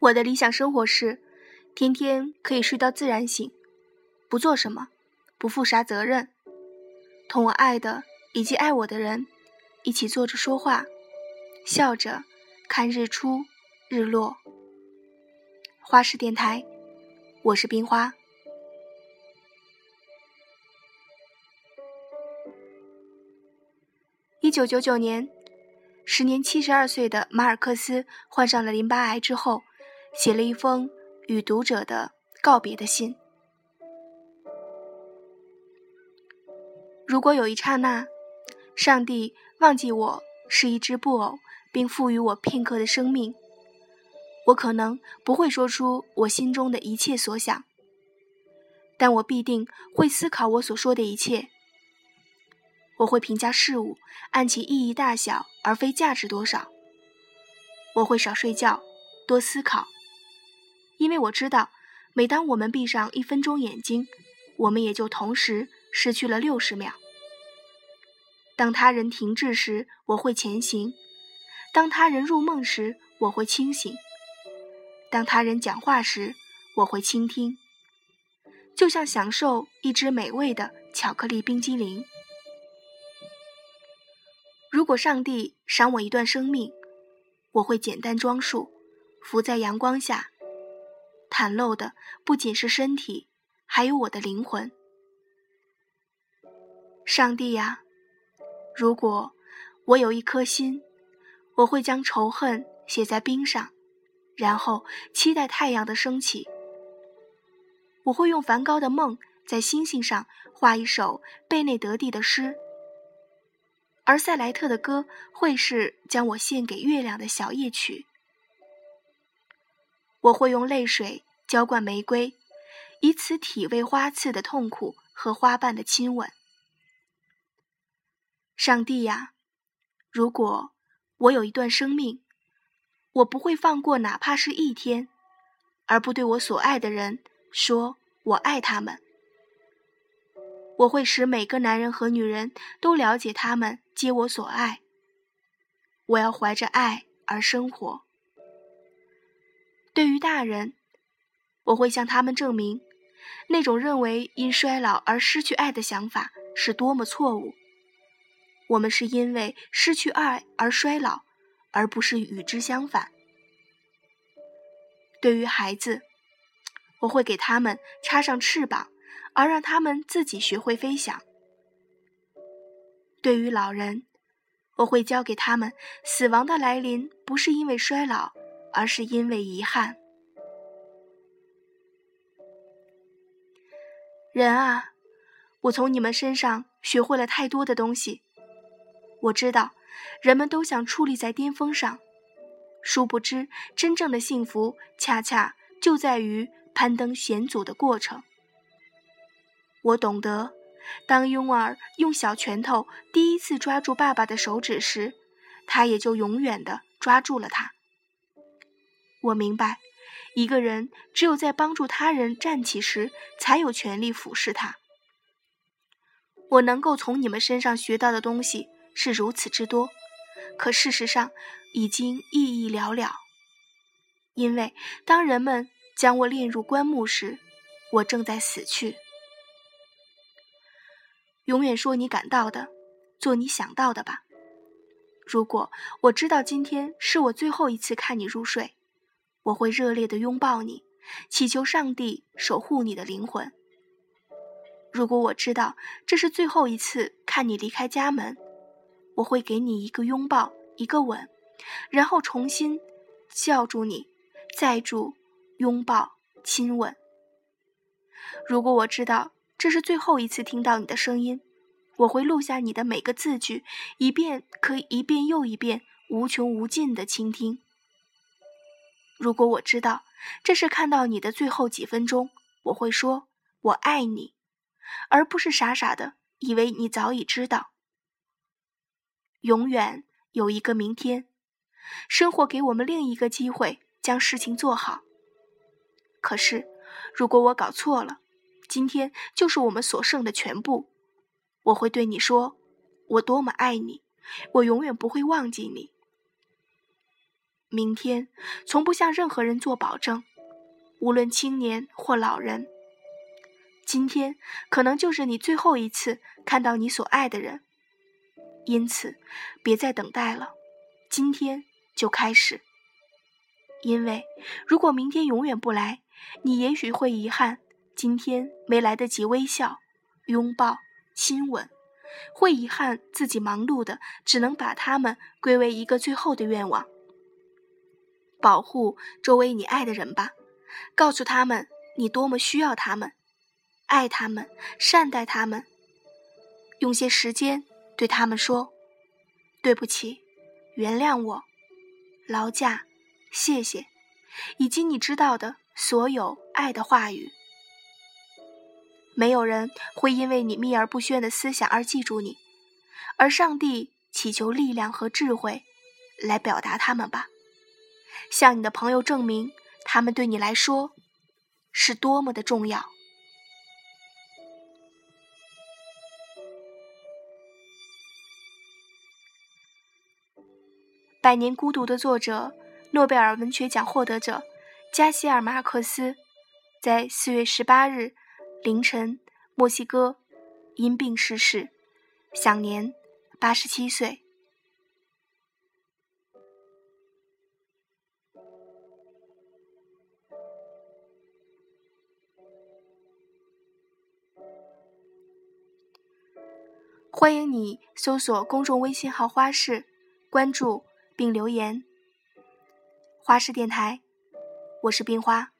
我的理想生活是，天天可以睡到自然醒，不做什么，不负啥责任，同我爱的以及爱我的人一起坐着说话，笑着看日出日落。花式电台，我是冰花。一九九九年，时年七十二岁的马尔克斯患上了淋巴癌之后。写了一封与读者的告别的信。如果有一刹那，上帝忘记我是一只布偶，并赋予我片刻的生命，我可能不会说出我心中的一切所想，但我必定会思考我所说的一切。我会评价事物按其意义大小，而非价值多少。我会少睡觉，多思考。因为我知道，每当我们闭上一分钟眼睛，我们也就同时失去了六十秒。当他人停滞时，我会前行；当他人入梦时，我会清醒；当他人讲话时，我会倾听。就像享受一只美味的巧克力冰激凌。如果上帝赏我一段生命，我会简单装束，伏在阳光下。袒露的不仅是身体，还有我的灵魂。上帝呀，如果我有一颗心，我会将仇恨写在冰上，然后期待太阳的升起。我会用梵高的梦在星星上画一首贝内德蒂的诗，而塞莱特的歌会是将我献给月亮的小夜曲。我会用泪水。浇灌玫瑰，以此体味花刺的痛苦和花瓣的亲吻。上帝呀，如果我有一段生命，我不会放过哪怕是一天，而不对我所爱的人说我爱他们。我会使每个男人和女人都了解他们皆我所爱。我要怀着爱而生活。对于大人。我会向他们证明，那种认为因衰老而失去爱的想法是多么错误。我们是因为失去爱而衰老，而不是与之相反。对于孩子，我会给他们插上翅膀，而让他们自己学会飞翔。对于老人，我会教给他们，死亡的来临不是因为衰老，而是因为遗憾。人啊，我从你们身上学会了太多的东西。我知道，人们都想矗立在巅峰上，殊不知，真正的幸福恰恰就在于攀登险阻的过程。我懂得，当拥儿用小拳头第一次抓住爸爸的手指时，他也就永远的抓住了他。我明白。一个人只有在帮助他人站起时，才有权利俯视他。我能够从你们身上学到的东西是如此之多，可事实上已经意义寥寥。因为当人们将我列入棺木时，我正在死去。永远说你感到的，做你想到的吧。如果我知道今天是我最后一次看你入睡。我会热烈地拥抱你，祈求上帝守护你的灵魂。如果我知道这是最后一次看你离开家门，我会给你一个拥抱，一个吻，然后重新叫住你，再住拥抱、亲吻。如果我知道这是最后一次听到你的声音，我会录下你的每个字句，以便可以一遍又一遍、无穷无尽地倾听。如果我知道这是看到你的最后几分钟，我会说“我爱你”，而不是傻傻的以为你早已知道。永远有一个明天，生活给我们另一个机会将事情做好。可是，如果我搞错了，今天就是我们所剩的全部。我会对你说：“我多么爱你，我永远不会忘记你。”明天从不向任何人做保证，无论青年或老人。今天可能就是你最后一次看到你所爱的人，因此别再等待了，今天就开始。因为如果明天永远不来，你也许会遗憾今天没来得及微笑、拥抱、亲吻，会遗憾自己忙碌的只能把他们归为一个最后的愿望。保护周围你爱的人吧，告诉他们你多么需要他们，爱他们，善待他们。用些时间对他们说：“对不起，原谅我，劳驾，谢谢，以及你知道的所有爱的话语。”没有人会因为你秘而不宣的思想而记住你，而上帝祈求力量和智慧来表达他们吧。向你的朋友证明，他们对你来说是多么的重要。《百年孤独》的作者、诺贝尔文学奖获得者加西尔·马尔克斯，在四月十八日凌晨，墨西哥因病逝世，享年八十七岁。欢迎你搜索公众微信号“花市”，关注并留言。花市电台，我是冰花。